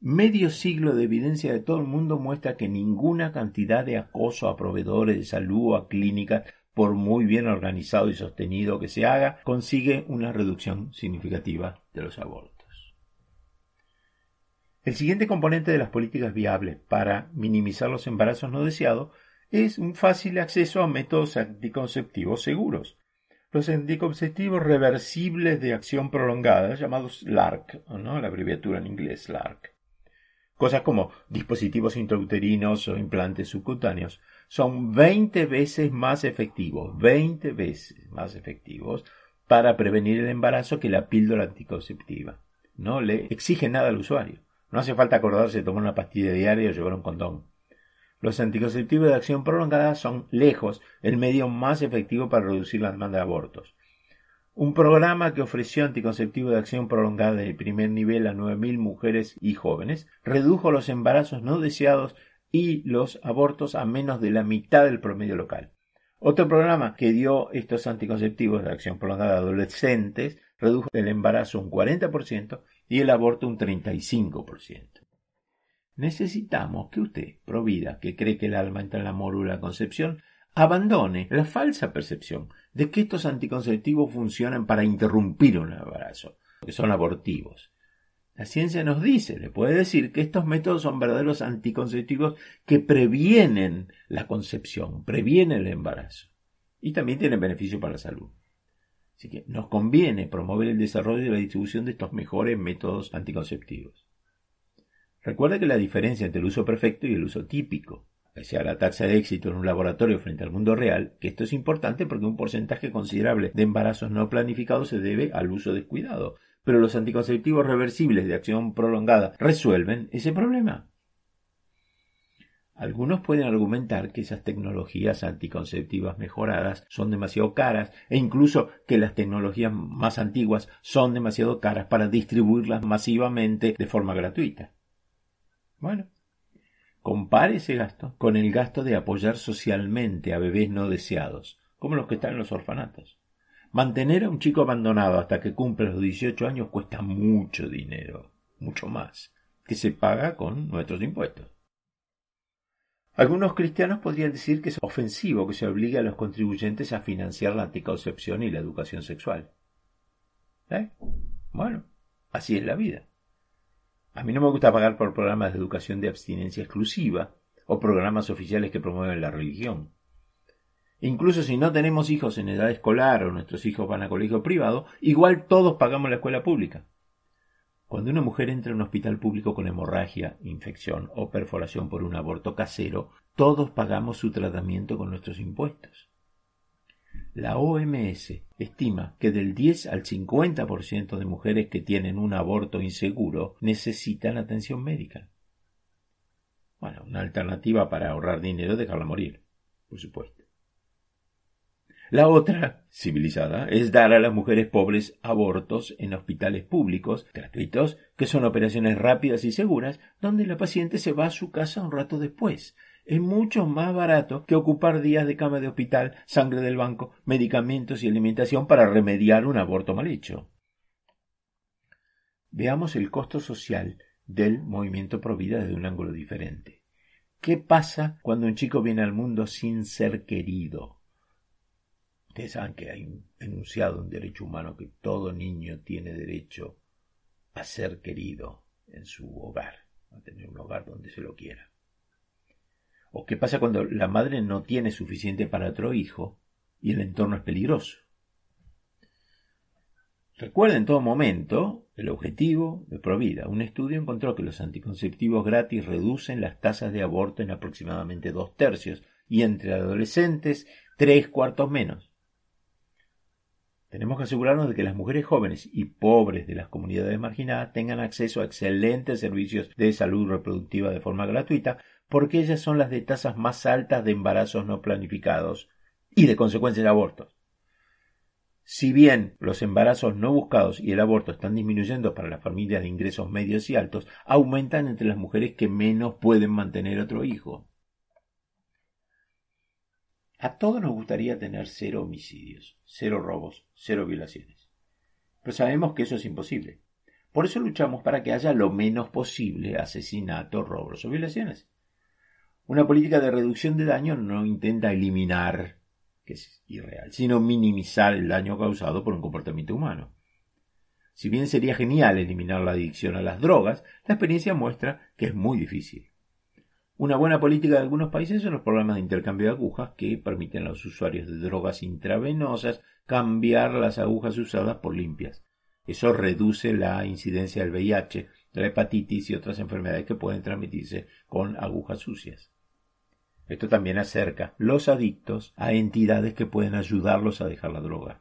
Medio siglo de evidencia de todo el mundo muestra que ninguna cantidad de acoso a proveedores de salud o a clínicas por muy bien organizado y sostenido que se haga, consigue una reducción significativa de los abortos. El siguiente componente de las políticas viables para minimizar los embarazos no deseados es un fácil acceso a métodos anticonceptivos seguros. Los anticonceptivos reversibles de acción prolongada, llamados LARC, la abreviatura en inglés LARC. Cosas como dispositivos intrauterinos o implantes subcutáneos, son 20 veces más efectivos, 20 veces más efectivos para prevenir el embarazo que la píldora anticonceptiva. No le exige nada al usuario. No hace falta acordarse de tomar una pastilla diaria o llevar un condón. Los anticonceptivos de acción prolongada son lejos el medio más efectivo para reducir la demanda de abortos. Un programa que ofreció anticonceptivos de acción prolongada de primer nivel a 9.000 mujeres y jóvenes redujo los embarazos no deseados y los abortos a menos de la mitad del promedio local. Otro programa que dio estos anticonceptivos de acción prolongada a adolescentes redujo el embarazo un 40% y el aborto un 35%. Necesitamos que usted, provida, que cree que el alma entra en la mórula la concepción, abandone la falsa percepción de que estos anticonceptivos funcionan para interrumpir un embarazo, que son abortivos. La ciencia nos dice, le puede decir, que estos métodos son verdaderos anticonceptivos que previenen la concepción, previenen el embarazo. Y también tienen beneficio para la salud. Así que nos conviene promover el desarrollo y la distribución de estos mejores métodos anticonceptivos. Recuerda que la diferencia entre el uso perfecto y el uso típico, sea, la tasa de éxito en un laboratorio frente al mundo real, que esto es importante porque un porcentaje considerable de embarazos no planificados se debe al uso descuidado, pero los anticonceptivos reversibles de acción prolongada resuelven ese problema. Algunos pueden argumentar que esas tecnologías anticonceptivas mejoradas son demasiado caras e incluso que las tecnologías más antiguas son demasiado caras para distribuirlas masivamente de forma gratuita. Bueno, compare ese gasto con el gasto de apoyar socialmente a bebés no deseados, como los que están en los orfanatos. Mantener a un chico abandonado hasta que cumpla los 18 años cuesta mucho dinero, mucho más, que se paga con nuestros impuestos. Algunos cristianos podrían decir que es ofensivo que se obligue a los contribuyentes a financiar la anticoncepción y la educación sexual. ¿Eh? Bueno, así es la vida. A mí no me gusta pagar por programas de educación de abstinencia exclusiva o programas oficiales que promueven la religión. Incluso si no tenemos hijos en edad escolar o nuestros hijos van a colegio privado, igual todos pagamos la escuela pública. Cuando una mujer entra en un hospital público con hemorragia, infección o perforación por un aborto casero, todos pagamos su tratamiento con nuestros impuestos. La OMS estima que del 10 al 50% de mujeres que tienen un aborto inseguro necesitan atención médica. Bueno, una alternativa para ahorrar dinero es dejarla morir, por supuesto. La otra, civilizada, es dar a las mujeres pobres abortos en hospitales públicos, gratuitos, que son operaciones rápidas y seguras, donde la paciente se va a su casa un rato después. Es mucho más barato que ocupar días de cama de hospital, sangre del banco, medicamentos y alimentación para remediar un aborto mal hecho. Veamos el costo social del movimiento pro vida desde un ángulo diferente. ¿Qué pasa cuando un chico viene al mundo sin ser querido? Ustedes saben que hay un enunciado, un derecho humano, que todo niño tiene derecho a ser querido en su hogar, a tener un hogar donde se lo quiera. ¿O qué pasa cuando la madre no tiene suficiente para otro hijo y el entorno es peligroso? Recuerda en todo momento el objetivo de Provida. Un estudio encontró que los anticonceptivos gratis reducen las tasas de aborto en aproximadamente dos tercios y entre adolescentes tres cuartos menos. Tenemos que asegurarnos de que las mujeres jóvenes y pobres de las comunidades marginadas tengan acceso a excelentes servicios de salud reproductiva de forma gratuita, porque ellas son las de tasas más altas de embarazos no planificados y de consecuencias de abortos. Si bien los embarazos no buscados y el aborto están disminuyendo para las familias de ingresos medios y altos, aumentan entre las mujeres que menos pueden mantener otro hijo. A todos nos gustaría tener cero homicidios, cero robos, cero violaciones. Pero sabemos que eso es imposible. Por eso luchamos para que haya lo menos posible asesinatos, robos o violaciones. Una política de reducción de daño no intenta eliminar, que es irreal, sino minimizar el daño causado por un comportamiento humano. Si bien sería genial eliminar la adicción a las drogas, la experiencia muestra que es muy difícil. Una buena política de algunos países son los programas de intercambio de agujas que permiten a los usuarios de drogas intravenosas cambiar las agujas usadas por limpias. Eso reduce la incidencia del VIH, de la hepatitis y otras enfermedades que pueden transmitirse con agujas sucias. Esto también acerca los adictos a entidades que pueden ayudarlos a dejar la droga.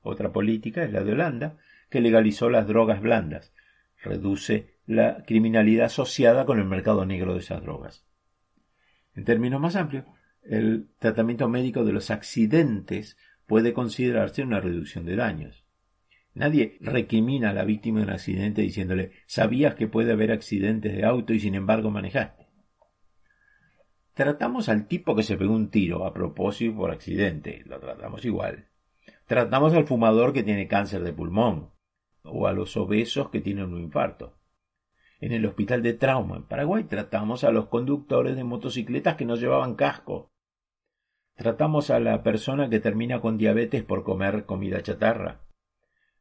Otra política es la de Holanda, que legalizó las drogas blandas. Reduce la criminalidad asociada con el mercado negro de esas drogas. En términos más amplios, el tratamiento médico de los accidentes puede considerarse una reducción de daños. Nadie recrimina a la víctima de un accidente diciéndole sabías que puede haber accidentes de auto y sin embargo manejaste. Tratamos al tipo que se pegó un tiro a propósito por accidente, lo tratamos igual. Tratamos al fumador que tiene cáncer de pulmón o a los obesos que tienen un infarto. En el hospital de trauma en Paraguay tratamos a los conductores de motocicletas que no llevaban casco. Tratamos a la persona que termina con diabetes por comer comida chatarra.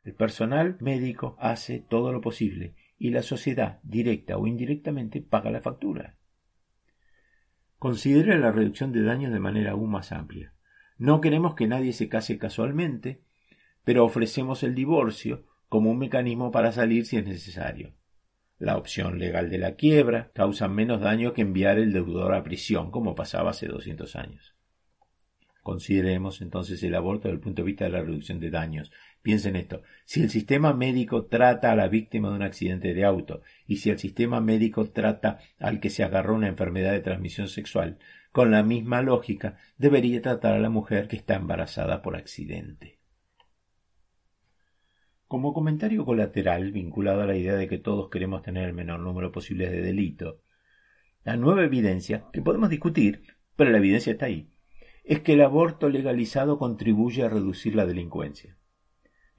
El personal médico hace todo lo posible y la sociedad, directa o indirectamente, paga la factura. Considere la reducción de daños de manera aún más amplia. No queremos que nadie se case casualmente, pero ofrecemos el divorcio como un mecanismo para salir si es necesario. La opción legal de la quiebra causa menos daño que enviar el deudor a prisión, como pasaba hace 200 años. Consideremos entonces el aborto desde el punto de vista de la reducción de daños. Piensen esto. Si el sistema médico trata a la víctima de un accidente de auto y si el sistema médico trata al que se agarró una enfermedad de transmisión sexual, con la misma lógica debería tratar a la mujer que está embarazada por accidente. Como comentario colateral vinculado a la idea de que todos queremos tener el menor número posible de delitos, la nueva evidencia, que podemos discutir, pero la evidencia está ahí, es que el aborto legalizado contribuye a reducir la delincuencia.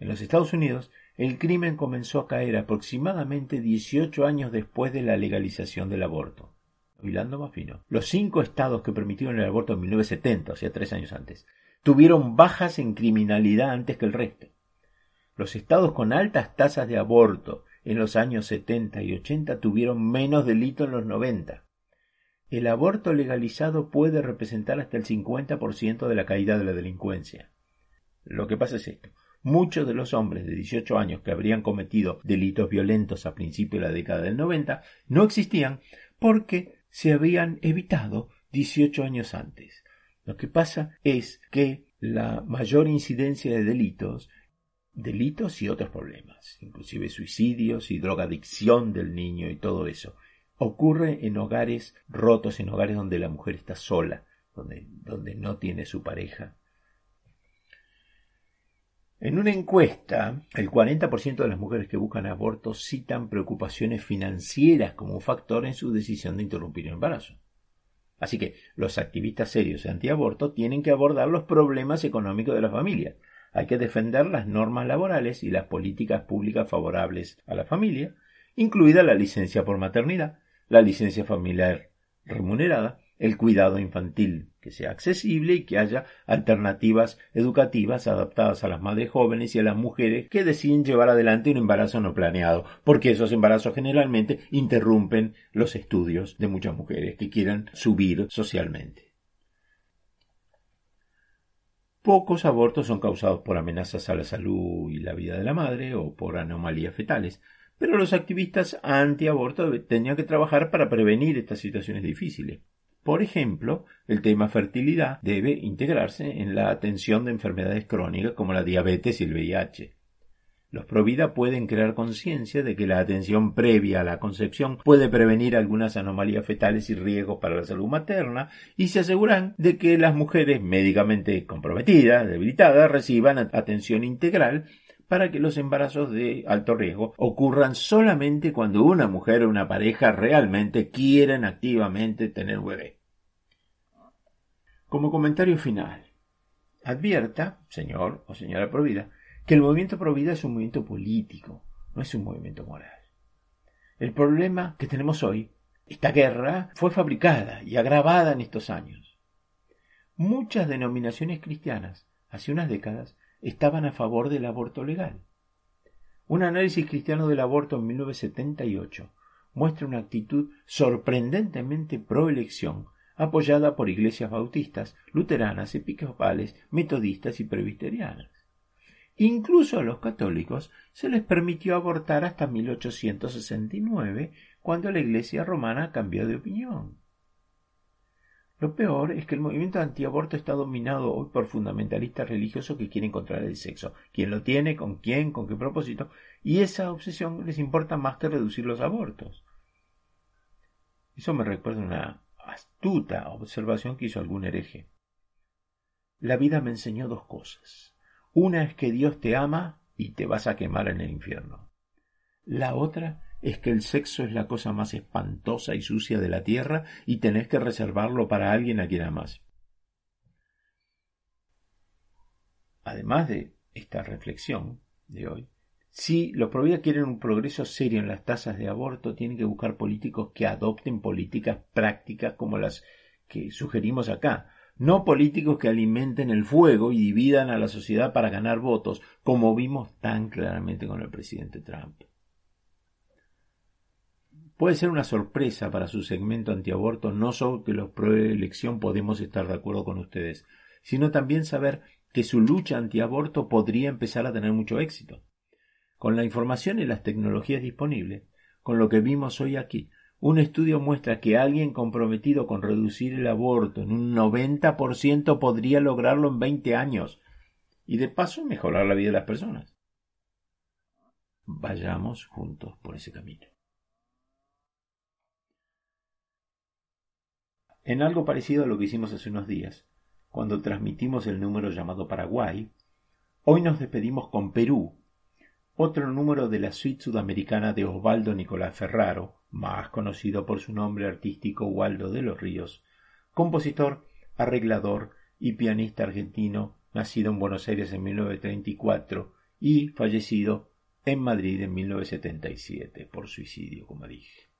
En los Estados Unidos, el crimen comenzó a caer aproximadamente 18 años después de la legalización del aborto. Hilando más. Los cinco estados que permitieron el aborto en 1970, o sea, tres años antes, tuvieron bajas en criminalidad antes que el resto. Los estados con altas tasas de aborto en los años 70 y 80 tuvieron menos delito en los 90. El aborto legalizado puede representar hasta el 50% de la caída de la delincuencia. Lo que pasa es esto. Muchos de los hombres de 18 años que habrían cometido delitos violentos a principios de la década del 90 no existían porque se habían evitado 18 años antes. Lo que pasa es que la mayor incidencia de delitos delitos y otros problemas, inclusive suicidios y drogadicción del niño y todo eso. Ocurre en hogares rotos, en hogares donde la mujer está sola, donde, donde no tiene su pareja. En una encuesta, el 40% de las mujeres que buscan aborto citan preocupaciones financieras como un factor en su decisión de interrumpir el embarazo. Así que los activistas serios antiaborto tienen que abordar los problemas económicos de la familia. Hay que defender las normas laborales y las políticas públicas favorables a la familia, incluida la licencia por maternidad, la licencia familiar remunerada, el cuidado infantil que sea accesible y que haya alternativas educativas adaptadas a las madres jóvenes y a las mujeres que deciden llevar adelante un embarazo no planeado, porque esos embarazos generalmente interrumpen los estudios de muchas mujeres que quieran subir socialmente. Pocos abortos son causados por amenazas a la salud y la vida de la madre o por anomalías fetales, pero los activistas antiaborto tenían que trabajar para prevenir estas situaciones difíciles. Por ejemplo, el tema fertilidad debe integrarse en la atención de enfermedades crónicas como la diabetes y el VIH. Los Provida pueden crear conciencia de que la atención previa a la concepción puede prevenir algunas anomalías fetales y riesgos para la salud materna y se aseguran de que las mujeres médicamente comprometidas, debilitadas, reciban atención integral para que los embarazos de alto riesgo ocurran solamente cuando una mujer o una pareja realmente quieren activamente tener bebé. Como comentario final, advierta, señor o señora Provida, que el movimiento Provida es un movimiento político, no es un movimiento moral. El problema que tenemos hoy, esta guerra, fue fabricada y agravada en estos años. Muchas denominaciones cristianas, hace unas décadas, estaban a favor del aborto legal. Un análisis cristiano del aborto en 1978 muestra una actitud sorprendentemente pro elección, apoyada por iglesias bautistas, luteranas, episcopales, metodistas y presbiterianas. Incluso a los católicos se les permitió abortar hasta 1869, cuando la Iglesia romana cambió de opinión. Lo peor es que el movimiento antiaborto está dominado hoy por fundamentalistas religiosos que quieren controlar el sexo. ¿Quién lo tiene? ¿Con quién? ¿Con qué propósito? Y esa obsesión les importa más que reducir los abortos. Eso me recuerda una astuta observación que hizo algún hereje. La vida me enseñó dos cosas. Una es que Dios te ama y te vas a quemar en el infierno. La otra es que el sexo es la cosa más espantosa y sucia de la tierra y tenés que reservarlo para alguien a quien amas. Además de esta reflexión de hoy, si los providas quieren un progreso serio en las tasas de aborto, tienen que buscar políticos que adopten políticas prácticas como las que sugerimos acá, no políticos que alimenten el fuego y dividan a la sociedad para ganar votos, como vimos tan claramente con el presidente Trump. Puede ser una sorpresa para su segmento antiaborto no solo que los pro elección podemos estar de acuerdo con ustedes, sino también saber que su lucha antiaborto podría empezar a tener mucho éxito. Con la información y las tecnologías disponibles, con lo que vimos hoy aquí, un estudio muestra que alguien comprometido con reducir el aborto en un 90% podría lograrlo en 20 años y de paso mejorar la vida de las personas. Vayamos juntos por ese camino. En algo parecido a lo que hicimos hace unos días, cuando transmitimos el número llamado Paraguay, hoy nos despedimos con Perú, otro número de la suite sudamericana de Osvaldo Nicolás Ferraro, más conocido por su nombre artístico Waldo de los Ríos, compositor, arreglador y pianista argentino, nacido en Buenos Aires en 1934 y fallecido en Madrid en 1977 por suicidio, como dije.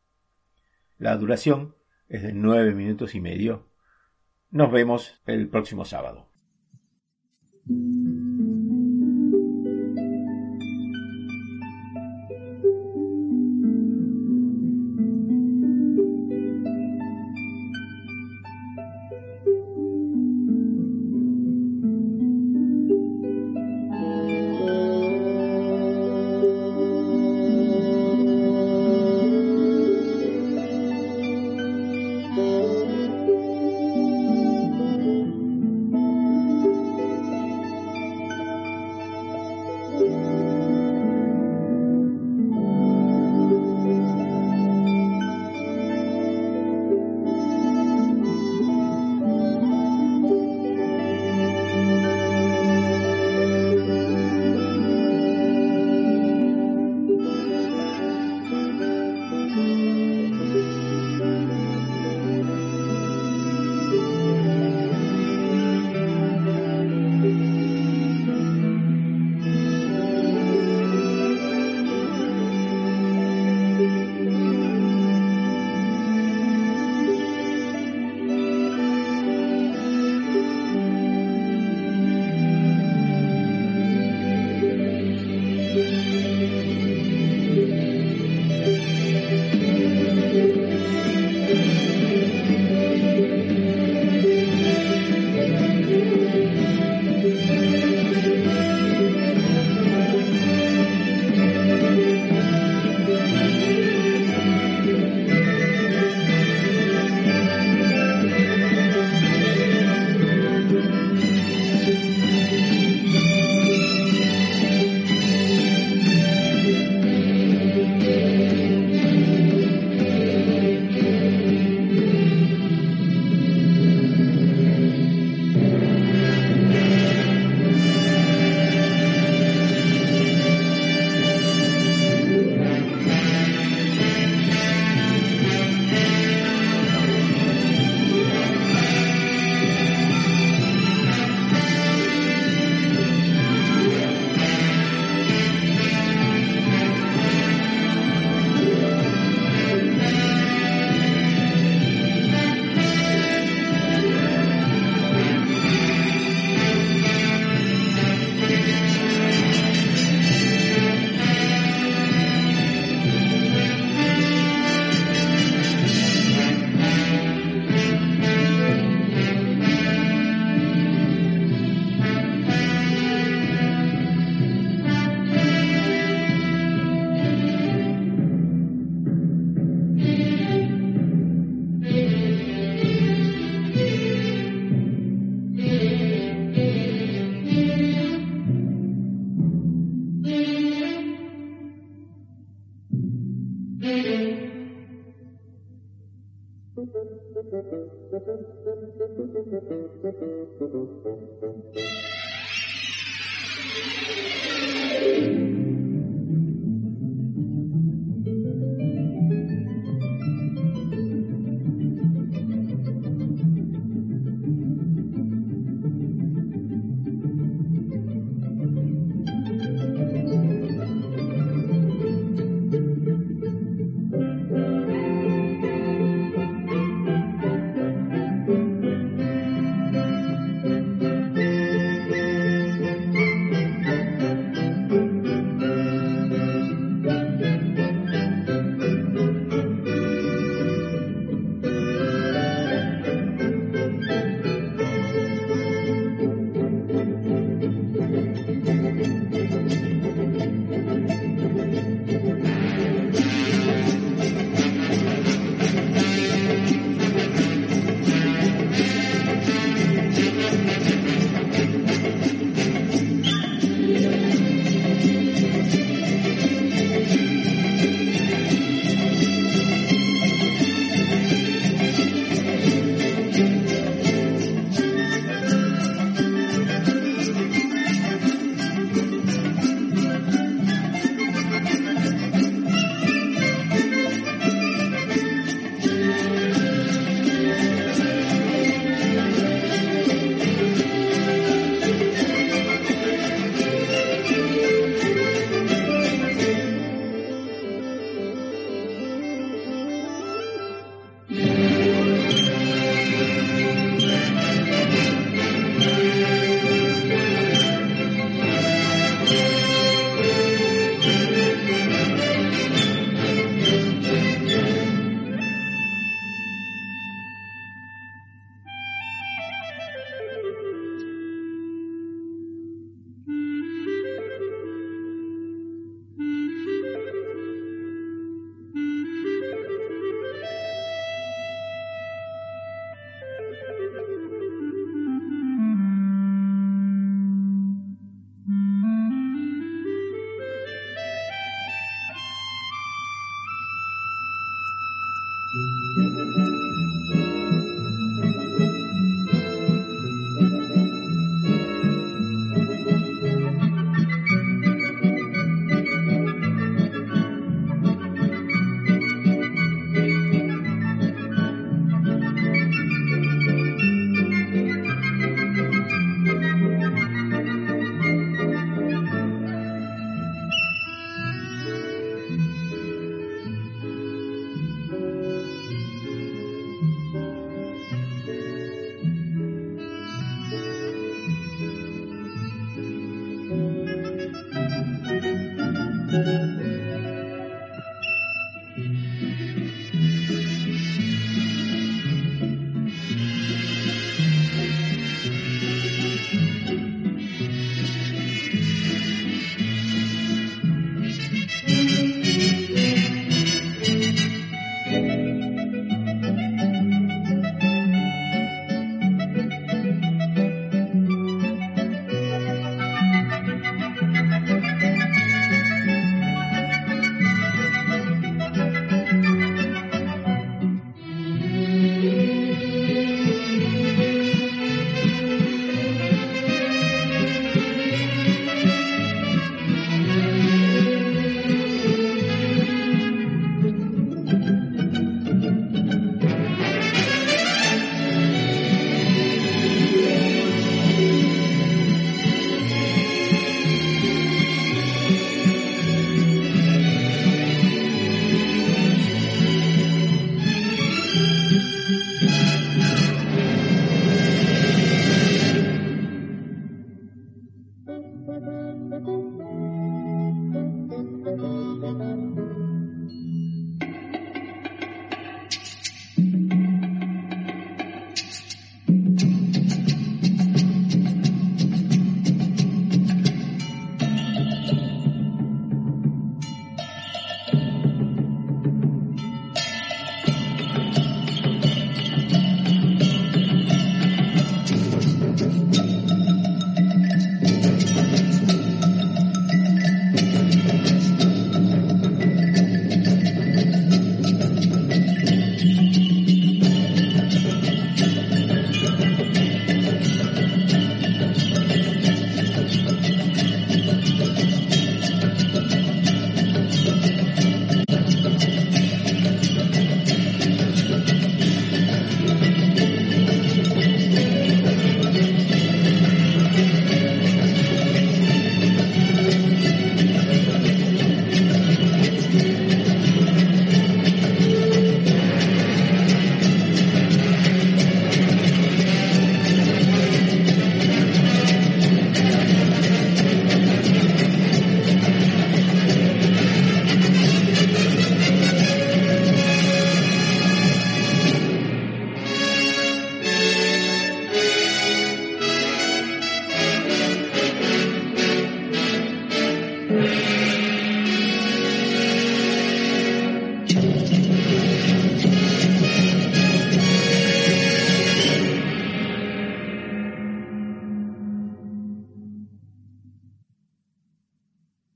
La duración es de nueve minutos y medio. Nos vemos el próximo sábado.